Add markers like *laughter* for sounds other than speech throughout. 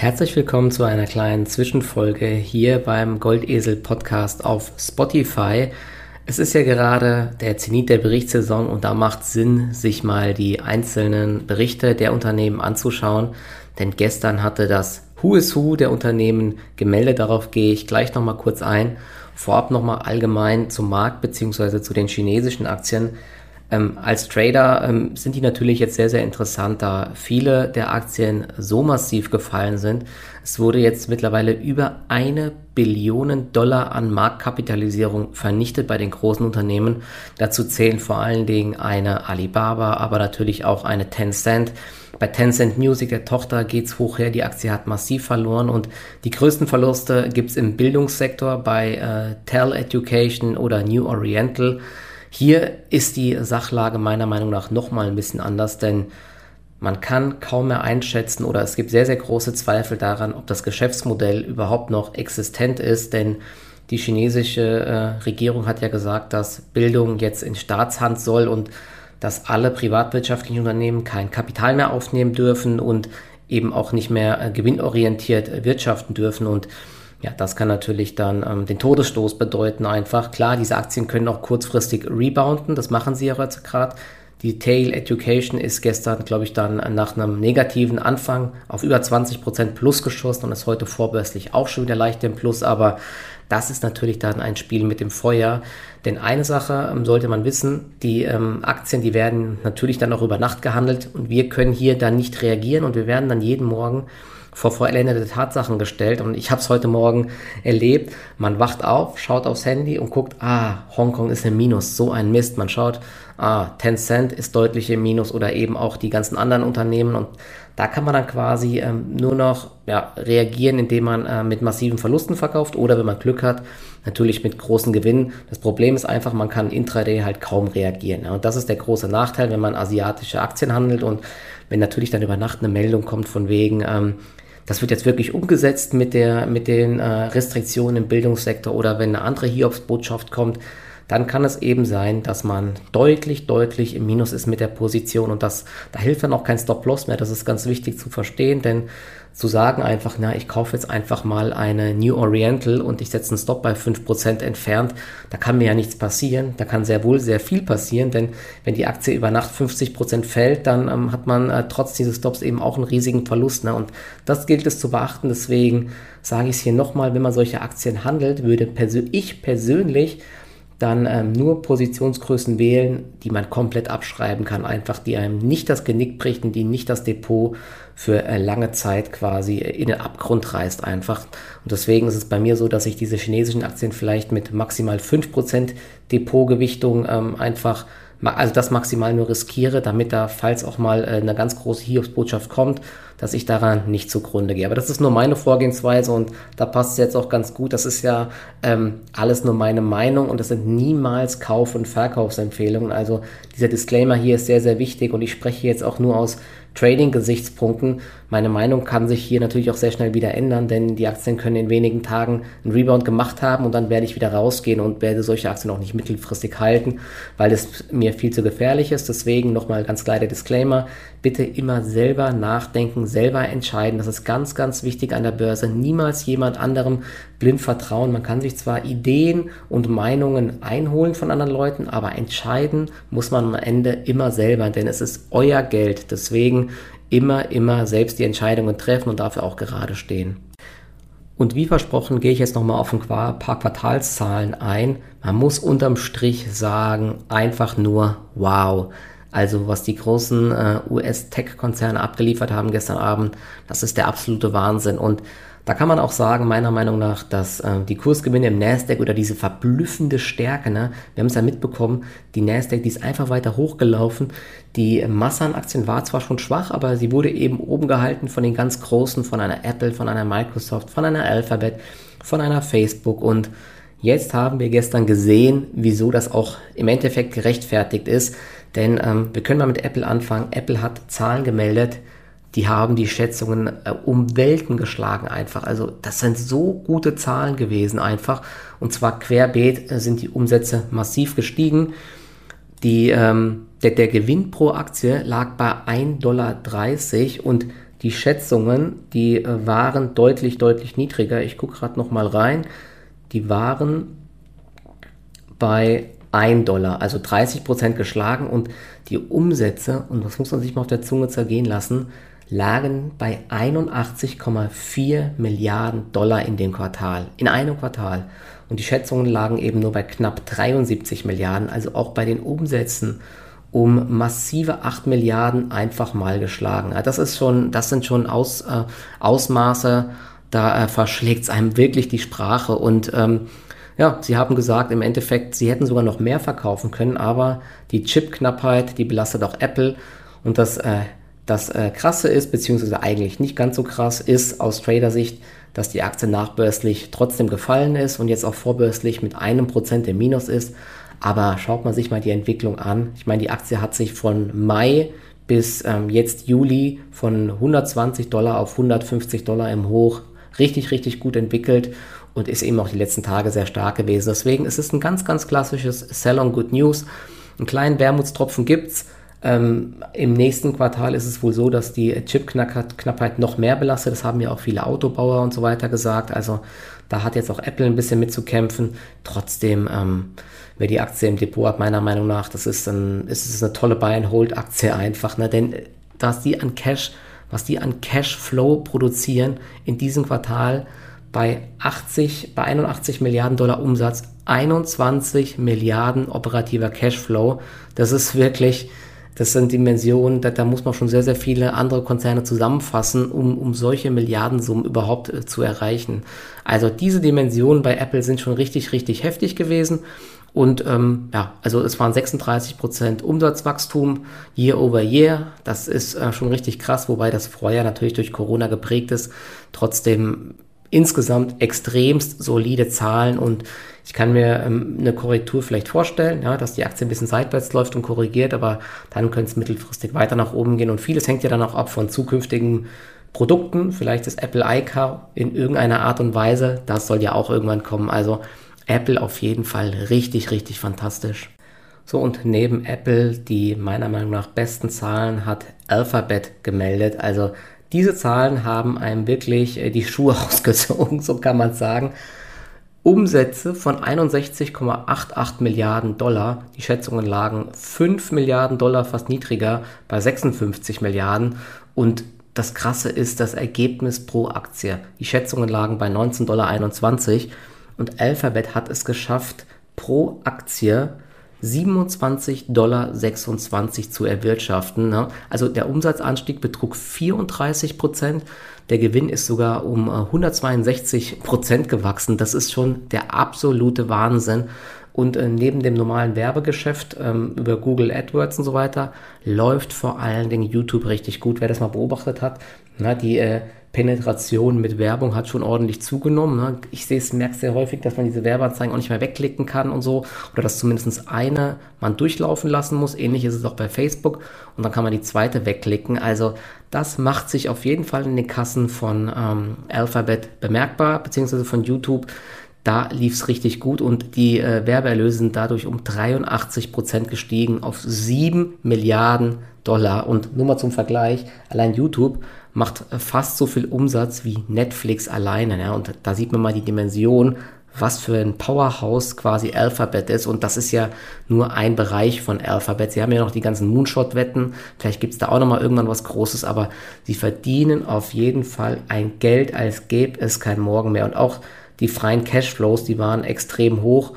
Herzlich willkommen zu einer kleinen Zwischenfolge hier beim Goldesel Podcast auf Spotify. Es ist ja gerade der Zenit der Berichtssaison und da macht Sinn, sich mal die einzelnen Berichte der Unternehmen anzuschauen. Denn gestern hatte das Who is Who der Unternehmen gemeldet. Darauf gehe ich gleich nochmal kurz ein. Vorab nochmal allgemein zum Markt bzw. zu den chinesischen Aktien. Ähm, als Trader ähm, sind die natürlich jetzt sehr, sehr interessant, da viele der Aktien so massiv gefallen sind. Es wurde jetzt mittlerweile über eine Billion Dollar an Marktkapitalisierung vernichtet bei den großen Unternehmen. Dazu zählen vor allen Dingen eine Alibaba, aber natürlich auch eine Tencent. Bei Tencent Music, der Tochter, geht's hoch her. Die Aktie hat massiv verloren und die größten Verluste gibt's im Bildungssektor bei äh, Tel Education oder New Oriental. Hier ist die Sachlage meiner Meinung nach nochmal ein bisschen anders, denn man kann kaum mehr einschätzen oder es gibt sehr, sehr große Zweifel daran, ob das Geschäftsmodell überhaupt noch existent ist, denn die chinesische äh, Regierung hat ja gesagt, dass Bildung jetzt in Staatshand soll und dass alle privatwirtschaftlichen Unternehmen kein Kapital mehr aufnehmen dürfen und eben auch nicht mehr äh, gewinnorientiert wirtschaften dürfen und ja, das kann natürlich dann ähm, den Todesstoß bedeuten einfach. Klar, diese Aktien können auch kurzfristig rebounden, das machen sie ja jetzt gerade. Die Tail Education ist gestern, glaube ich, dann nach einem negativen Anfang auf über 20% plus geschossen und ist heute vorbörslich auch schon wieder leicht im Plus, aber das ist natürlich dann ein Spiel mit dem Feuer. Denn eine Sache ähm, sollte man wissen, die ähm, Aktien, die werden natürlich dann auch über Nacht gehandelt und wir können hier dann nicht reagieren und wir werden dann jeden Morgen vor vollendete Tatsachen gestellt und ich habe es heute Morgen erlebt. Man wacht auf, schaut aufs Handy und guckt, ah, Hongkong ist im Minus, so ein Mist. Man schaut, ah, Tencent ist deutlich im Minus oder eben auch die ganzen anderen Unternehmen und da kann man dann quasi ähm, nur noch ja, reagieren, indem man äh, mit massiven Verlusten verkauft oder wenn man Glück hat, natürlich mit großen Gewinnen. Das Problem ist einfach, man kann intraday halt kaum reagieren. Ja. Und das ist der große Nachteil, wenn man asiatische Aktien handelt und wenn natürlich dann über Nacht eine Meldung kommt von wegen, ähm, das wird jetzt wirklich umgesetzt mit, der, mit den äh, Restriktionen im Bildungssektor oder wenn eine andere Hiobsbotschaft kommt, dann kann es eben sein, dass man deutlich, deutlich im Minus ist mit der Position und das, da hilft dann auch kein Stop-Loss mehr. Das ist ganz wichtig zu verstehen, denn zu sagen einfach, na, ich kaufe jetzt einfach mal eine New Oriental und ich setze einen Stop bei 5% entfernt, da kann mir ja nichts passieren. Da kann sehr wohl sehr viel passieren, denn wenn die Aktie über Nacht 50% fällt, dann ähm, hat man äh, trotz dieses Stops eben auch einen riesigen Verlust. Ne? Und das gilt es zu beachten. Deswegen sage ich es hier nochmal, wenn man solche Aktien handelt, würde persö ich persönlich dann ähm, nur Positionsgrößen wählen, die man komplett abschreiben kann, einfach die einem nicht das Genick bricht und die nicht das Depot für äh, lange Zeit quasi in den Abgrund reißt einfach. Und deswegen ist es bei mir so, dass ich diese chinesischen Aktien vielleicht mit maximal 5% Depotgewichtung ähm, einfach also das maximal nur riskiere, damit da, falls auch mal äh, eine ganz große Hiobsbotschaft kommt, dass ich daran nicht zugrunde gehe. Aber das ist nur meine Vorgehensweise und da passt es jetzt auch ganz gut. Das ist ja ähm, alles nur meine Meinung und das sind niemals Kauf- und Verkaufsempfehlungen. Also dieser Disclaimer hier ist sehr, sehr wichtig und ich spreche jetzt auch nur aus Trading-Gesichtspunkten. Meine Meinung kann sich hier natürlich auch sehr schnell wieder ändern, denn die Aktien können in wenigen Tagen einen Rebound gemacht haben und dann werde ich wieder rausgehen und werde solche Aktien auch nicht mittelfristig halten, weil es mir viel zu gefährlich ist. Deswegen nochmal ganz klar der Disclaimer. Bitte immer selber nachdenken, selber entscheiden. Das ist ganz, ganz wichtig an der Börse. Niemals jemand anderem blind vertrauen. Man kann sich zwar Ideen und Meinungen einholen von anderen Leuten, aber entscheiden muss man am Ende immer selber, denn es ist euer Geld. Deswegen immer, immer selbst die Entscheidungen treffen und dafür auch gerade stehen. Und wie versprochen gehe ich jetzt nochmal auf ein paar Quartalszahlen ein. Man muss unterm Strich sagen, einfach nur wow. Also was die großen äh, US-Tech-Konzerne abgeliefert haben gestern Abend, das ist der absolute Wahnsinn. Und da kann man auch sagen, meiner Meinung nach, dass äh, die Kursgewinne im Nasdaq oder diese verblüffende Stärke, ne, wir haben es ja mitbekommen, die Nasdaq, die ist einfach weiter hochgelaufen. Die Masse war zwar schon schwach, aber sie wurde eben oben gehalten von den ganz großen, von einer Apple, von einer Microsoft, von einer Alphabet, von einer Facebook und Jetzt haben wir gestern gesehen, wieso das auch im Endeffekt gerechtfertigt ist. Denn ähm, wir können mal mit Apple anfangen. Apple hat Zahlen gemeldet, die haben die Schätzungen äh, um Welten geschlagen einfach. Also das sind so gute Zahlen gewesen einfach. Und zwar querbeet äh, sind die Umsätze massiv gestiegen. Die, ähm, der, der Gewinn pro Aktie lag bei 1,30 Dollar und die Schätzungen, die äh, waren deutlich, deutlich niedriger. Ich gucke gerade noch mal rein. Die waren bei 1 Dollar, also 30 Prozent geschlagen und die Umsätze, und das muss man sich mal auf der Zunge zergehen lassen, lagen bei 81,4 Milliarden Dollar in dem Quartal, in einem Quartal. Und die Schätzungen lagen eben nur bei knapp 73 Milliarden, also auch bei den Umsätzen um massive 8 Milliarden einfach mal geschlagen. Das ist schon, das sind schon Aus, äh, Ausmaße, da äh, verschlägt es einem wirklich die Sprache. Und ähm, ja, sie haben gesagt, im Endeffekt, sie hätten sogar noch mehr verkaufen können, aber die Chipknappheit, die belastet auch Apple. Und das, äh, das äh, Krasse ist, beziehungsweise eigentlich nicht ganz so krass, ist aus Trader-Sicht, dass die Aktie nachbörslich trotzdem gefallen ist und jetzt auch vorbörslich mit einem Prozent im Minus ist. Aber schaut man sich mal die Entwicklung an. Ich meine, die Aktie hat sich von Mai bis ähm, jetzt Juli von 120 Dollar auf 150 Dollar im Hoch richtig, richtig gut entwickelt und ist eben auch die letzten Tage sehr stark gewesen. Deswegen ist es ein ganz, ganz klassisches Sell on Good News. Einen kleinen Wermutstropfen gibt's. Ähm, Im nächsten Quartal ist es wohl so, dass die Chipknappheit noch mehr belastet. Das haben ja auch viele Autobauer und so weiter gesagt. Also da hat jetzt auch Apple ein bisschen mitzukämpfen. Trotzdem, ähm, wer die Aktie im Depot hat, meiner Meinung nach, das ist, ein, ist es eine tolle Buy-and-Hold-Aktie einfach. Ne? Denn dass die an Cash, was die an Cashflow produzieren in diesem Quartal bei 80, bei 81 Milliarden Dollar Umsatz, 21 Milliarden operativer Cashflow, das ist wirklich, das sind Dimensionen, da, da, muss man schon sehr, sehr viele andere Konzerne zusammenfassen, um, um solche Milliardensummen überhaupt äh, zu erreichen. Also diese Dimensionen bei Apple sind schon richtig, richtig heftig gewesen. Und ähm, ja, also es waren 36% Umsatzwachstum year over year. Das ist äh, schon richtig krass, wobei das Vorjahr natürlich durch Corona geprägt ist. Trotzdem insgesamt extremst solide Zahlen und ich kann mir ähm, eine Korrektur vielleicht vorstellen, ja, dass die Aktie ein bisschen seitwärts läuft und korrigiert, aber dann könnte es mittelfristig weiter nach oben gehen und vieles hängt ja dann auch ab von zukünftigen Produkten, vielleicht das Apple iCar in irgendeiner Art und Weise, das soll ja auch irgendwann kommen. Also Apple auf jeden Fall richtig, richtig fantastisch. So, und neben Apple, die meiner Meinung nach besten Zahlen, hat Alphabet gemeldet. Also diese Zahlen haben einem wirklich äh, die Schuhe *laughs* ausgezogen, so kann man sagen. Umsätze von 61,88 Milliarden Dollar. Die Schätzungen lagen 5 Milliarden Dollar fast niedriger bei 56 Milliarden. Und das Krasse ist das Ergebnis pro Aktie. Die Schätzungen lagen bei 19,21 Dollar. Und Alphabet hat es geschafft, pro Aktie 27,26 Dollar zu erwirtschaften. Ne? Also der Umsatzanstieg betrug 34 Prozent. Der Gewinn ist sogar um 162 äh, Prozent gewachsen. Das ist schon der absolute Wahnsinn. Und äh, neben dem normalen Werbegeschäft ähm, über Google AdWords und so weiter läuft vor allen Dingen YouTube richtig gut. Wer das mal beobachtet hat, na, die äh, Penetration mit Werbung hat schon ordentlich zugenommen. Ne? Ich sehe es, merke sehr häufig, dass man diese Werbeanzeigen auch nicht mehr wegklicken kann und so. Oder dass zumindest eine man durchlaufen lassen muss. Ähnlich ist es auch bei Facebook. Und dann kann man die zweite wegklicken. Also das macht sich auf jeden Fall in den Kassen von ähm, Alphabet bemerkbar, beziehungsweise von YouTube. Da lief es richtig gut und die äh, Werbeerlöse sind dadurch um 83 Prozent gestiegen auf 7 Milliarden Dollar. Und nur mal zum Vergleich, allein YouTube macht fast so viel Umsatz wie Netflix alleine. Ja? Und da sieht man mal die Dimension, was für ein Powerhouse quasi Alphabet ist. Und das ist ja nur ein Bereich von Alphabet. Sie haben ja noch die ganzen Moonshot-Wetten. Vielleicht gibt es da auch noch mal irgendwann was Großes, aber sie verdienen auf jeden Fall ein Geld, als gäbe es kein Morgen mehr. Und auch die freien Cashflows, die waren extrem hoch.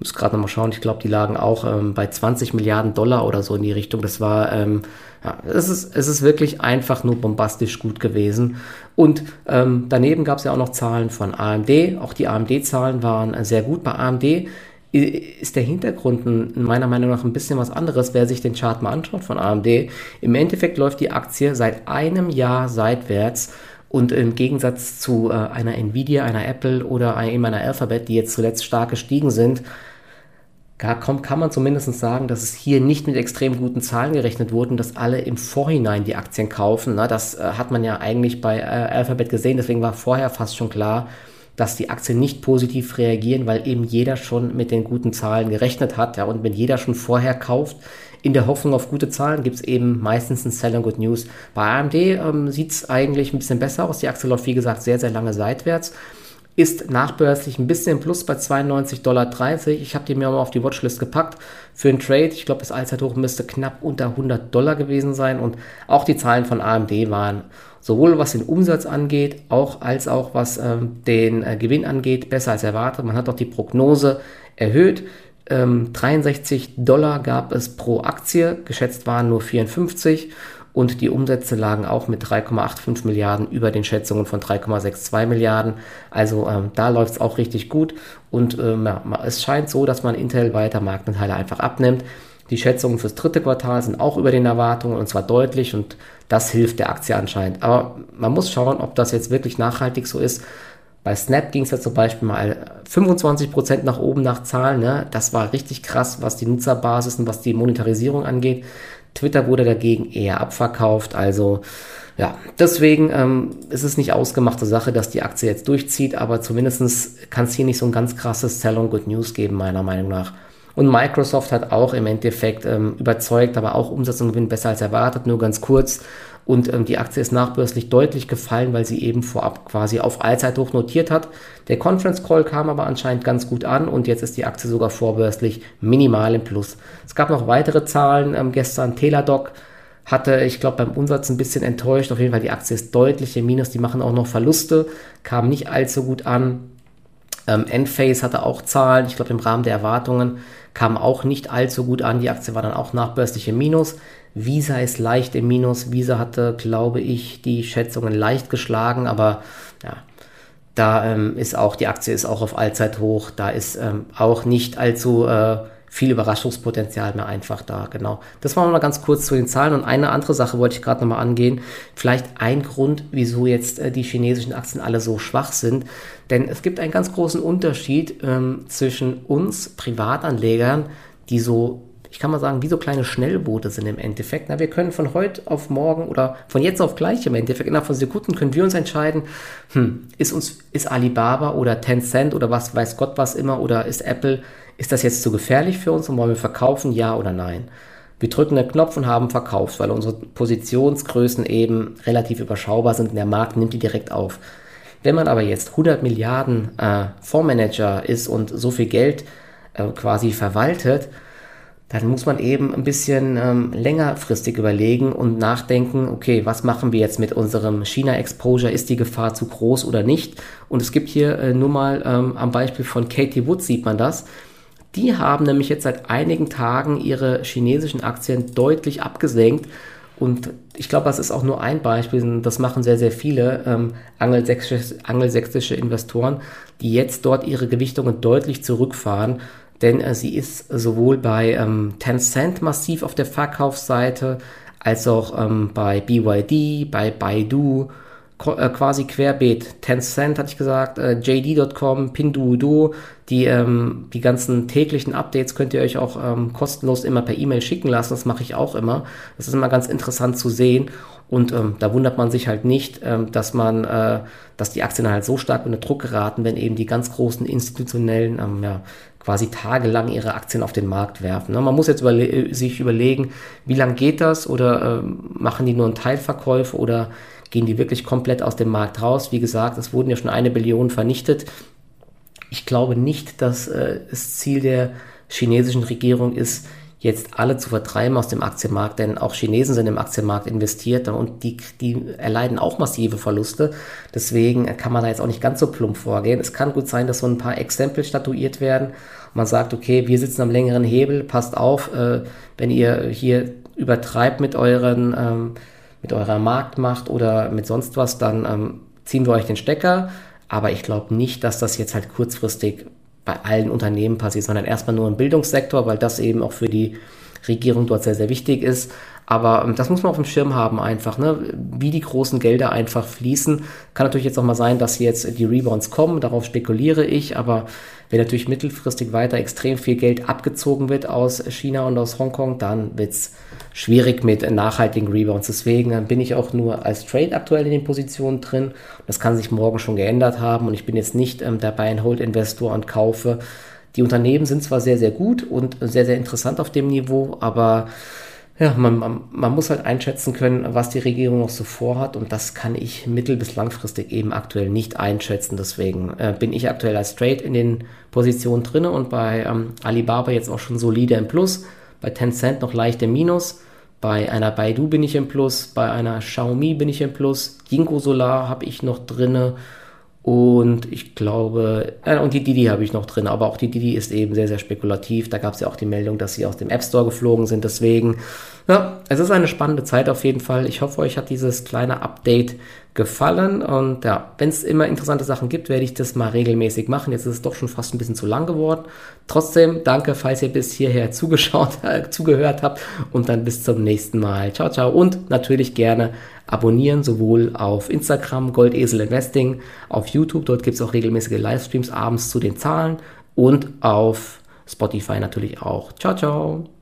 Muss gerade noch mal schauen, ich glaube, die lagen auch ähm, bei 20 Milliarden Dollar oder so in die Richtung. Das war ähm, ja, es ist, es ist wirklich einfach nur bombastisch gut gewesen. Und ähm, daneben gab es ja auch noch Zahlen von AMD. Auch die AMD-Zahlen waren sehr gut. Bei AMD ist der Hintergrund meiner Meinung nach ein bisschen was anderes, wer sich den Chart mal anschaut von AMD. Im Endeffekt läuft die Aktie seit einem Jahr seitwärts und im Gegensatz zu äh, einer Nvidia, einer Apple oder eben einer Alphabet, die jetzt zuletzt stark gestiegen sind, kann, kann man zumindest sagen, dass es hier nicht mit extrem guten Zahlen gerechnet wurde und dass alle im Vorhinein die Aktien kaufen. Das äh, hat man ja eigentlich bei äh, Alphabet gesehen, deswegen war vorher fast schon klar, dass die Aktien nicht positiv reagieren, weil eben jeder schon mit den guten Zahlen gerechnet hat. Und wenn jeder schon vorher kauft, in der Hoffnung auf gute Zahlen, gibt es eben meistens ein Sell and Good News. Bei AMD ähm, sieht es eigentlich ein bisschen besser aus. Die Aktie läuft, wie gesagt, sehr, sehr lange seitwärts ist nachbörslich ein bisschen plus bei 92,30 Dollar. Ich habe die mir mal auf die Watchlist gepackt für einen Trade. Ich glaube, das Allzeithoch müsste knapp unter 100 Dollar gewesen sein und auch die Zahlen von AMD waren sowohl was den Umsatz angeht, auch als auch was ähm, den äh, Gewinn angeht, besser als erwartet. Man hat auch die Prognose erhöht. Ähm, 63 Dollar gab es pro Aktie, geschätzt waren nur 54 und die Umsätze lagen auch mit 3,85 Milliarden über den Schätzungen von 3,62 Milliarden. Also ähm, da läuft es auch richtig gut und ähm, ja, es scheint so, dass man Intel weiter Marktanteile einfach abnimmt. Die Schätzungen fürs dritte Quartal sind auch über den Erwartungen und zwar deutlich und das hilft der Aktie anscheinend. Aber man muss schauen, ob das jetzt wirklich nachhaltig so ist. Bei Snap ging es ja zum Beispiel mal 25% nach oben nach Zahlen. Ne? Das war richtig krass, was die Nutzerbasis und was die Monetarisierung angeht. Twitter wurde dagegen eher abverkauft. Also ja, deswegen ähm, ist es nicht ausgemachte Sache, dass die Aktie jetzt durchzieht, aber zumindest kann es hier nicht so ein ganz krasses Sell Good News geben, meiner Meinung nach. Und Microsoft hat auch im Endeffekt ähm, überzeugt, aber auch Umsatz und Gewinn besser als erwartet, nur ganz kurz. Und ähm, die Aktie ist nachbörslich deutlich gefallen, weil sie eben vorab quasi auf Allzeithoch notiert hat. Der Conference Call kam aber anscheinend ganz gut an und jetzt ist die Aktie sogar vorbörslich minimal im Plus. Es gab noch weitere Zahlen ähm, gestern. Teladoc hatte, ich glaube, beim Umsatz ein bisschen enttäuscht. Auf jeden Fall, die Aktie ist deutlich im Minus. Die machen auch noch Verluste, kam nicht allzu gut an. Ähm, Enphase hatte auch Zahlen, ich glaube, im Rahmen der Erwartungen kam auch nicht allzu gut an. Die Aktie war dann auch nachbörslich im Minus. Visa ist leicht im Minus. Visa hatte, glaube ich, die Schätzungen leicht geschlagen, aber ja, da ähm, ist auch, die Aktie ist auch auf Allzeithoch. Da ist ähm, auch nicht allzu äh, viel Überraschungspotenzial mehr einfach da, genau. Das war mal ganz kurz zu den Zahlen und eine andere Sache wollte ich gerade nochmal angehen. Vielleicht ein Grund, wieso jetzt äh, die chinesischen Aktien alle so schwach sind. Denn es gibt einen ganz großen Unterschied ähm, zwischen uns Privatanlegern, die so ich kann mal sagen, wie so kleine Schnellboote sind im Endeffekt. Na, wir können von heute auf morgen oder von jetzt auf gleich im Endeffekt, innerhalb von Sekunden können wir uns entscheiden, hm, ist uns, ist Alibaba oder Tencent oder was weiß Gott was immer oder ist Apple, ist das jetzt zu gefährlich für uns und wollen wir verkaufen, ja oder nein? Wir drücken den Knopf und haben verkauft, weil unsere Positionsgrößen eben relativ überschaubar sind und der Markt nimmt die direkt auf. Wenn man aber jetzt 100 Milliarden äh, Fondsmanager ist und so viel Geld äh, quasi verwaltet, dann muss man eben ein bisschen ähm, längerfristig überlegen und nachdenken, okay, was machen wir jetzt mit unserem China-Exposure? Ist die Gefahr zu groß oder nicht? Und es gibt hier äh, nur mal ähm, am Beispiel von Katie Wood sieht man das. Die haben nämlich jetzt seit einigen Tagen ihre chinesischen Aktien deutlich abgesenkt. Und ich glaube, das ist auch nur ein Beispiel, das machen sehr, sehr viele ähm, angelsächsische, angelsächsische Investoren, die jetzt dort ihre Gewichtungen deutlich zurückfahren denn äh, sie ist sowohl bei ähm, Tencent massiv auf der Verkaufsseite, als auch ähm, bei BYD, bei Baidu, quasi querbeet. Tencent hatte ich gesagt, äh, JD.com, Pinduoduo, die, ähm, die ganzen täglichen Updates könnt ihr euch auch ähm, kostenlos immer per E-Mail schicken lassen. Das mache ich auch immer. Das ist immer ganz interessant zu sehen. Und ähm, da wundert man sich halt nicht, ähm, dass man, äh, dass die Aktien halt so stark unter Druck geraten, wenn eben die ganz großen institutionellen, ähm, ja, quasi tagelang ihre Aktien auf den Markt werfen. Ne? Man muss jetzt überle sich überlegen, wie lange geht das oder ähm, machen die nur einen Teilverkäufe oder gehen die wirklich komplett aus dem Markt raus. Wie gesagt, es wurden ja schon eine Billion vernichtet. Ich glaube nicht, dass äh, das Ziel der chinesischen Regierung ist, jetzt alle zu vertreiben aus dem Aktienmarkt, denn auch Chinesen sind im Aktienmarkt investiert und die, die erleiden auch massive Verluste. Deswegen kann man da jetzt auch nicht ganz so plump vorgehen. Es kann gut sein, dass so ein paar Exempel statuiert werden. Man sagt, okay, wir sitzen am längeren Hebel, passt auf, äh, wenn ihr hier übertreibt mit euren, ähm, mit eurer Marktmacht oder mit sonst was, dann ähm, ziehen wir euch den Stecker. Aber ich glaube nicht, dass das jetzt halt kurzfristig bei allen Unternehmen passiert, sondern erstmal nur im Bildungssektor, weil das eben auch für die Regierung dort sehr, sehr wichtig ist. Aber ähm, das muss man auf dem Schirm haben einfach, ne? wie die großen Gelder einfach fließen. Kann natürlich jetzt auch mal sein, dass jetzt die Rebounds kommen, darauf spekuliere ich, aber wenn natürlich mittelfristig weiter extrem viel Geld abgezogen wird aus China und aus Hongkong, dann wird es schwierig mit nachhaltigen Rebounds. Deswegen bin ich auch nur als Trade aktuell in den Positionen drin. Das kann sich morgen schon geändert haben und ich bin jetzt nicht ähm, der Buy-and-Hold-Investor und kaufe. Die Unternehmen sind zwar sehr, sehr gut und sehr, sehr interessant auf dem Niveau, aber ja, man, man, man, muss halt einschätzen können, was die Regierung noch so vorhat und das kann ich mittel- bis langfristig eben aktuell nicht einschätzen. Deswegen äh, bin ich aktuell als Trade in den Positionen drin und bei ähm, Alibaba jetzt auch schon solide im Plus, bei Tencent noch leicht im Minus, bei einer Baidu bin ich im Plus, bei einer Xiaomi bin ich im Plus, Ginkgo Solar habe ich noch drinne und ich glaube, äh, und die Didi habe ich noch drin, aber auch die Didi ist eben sehr, sehr spekulativ. Da gab es ja auch die Meldung, dass sie aus dem App Store geflogen sind. Deswegen, ja, es ist eine spannende Zeit auf jeden Fall. Ich hoffe, euch hat dieses kleine Update gefallen. Und ja, wenn es immer interessante Sachen gibt, werde ich das mal regelmäßig machen. Jetzt ist es doch schon fast ein bisschen zu lang geworden. Trotzdem, danke, falls ihr bis hierher *laughs* zugeschaut, äh, zugehört habt. Und dann bis zum nächsten Mal. Ciao, ciao. Und natürlich gerne abonnieren, sowohl auf Instagram Goldesel Investing, auf YouTube, dort gibt es auch regelmäßige Livestreams abends zu den Zahlen und auf Spotify natürlich auch. Ciao, ciao.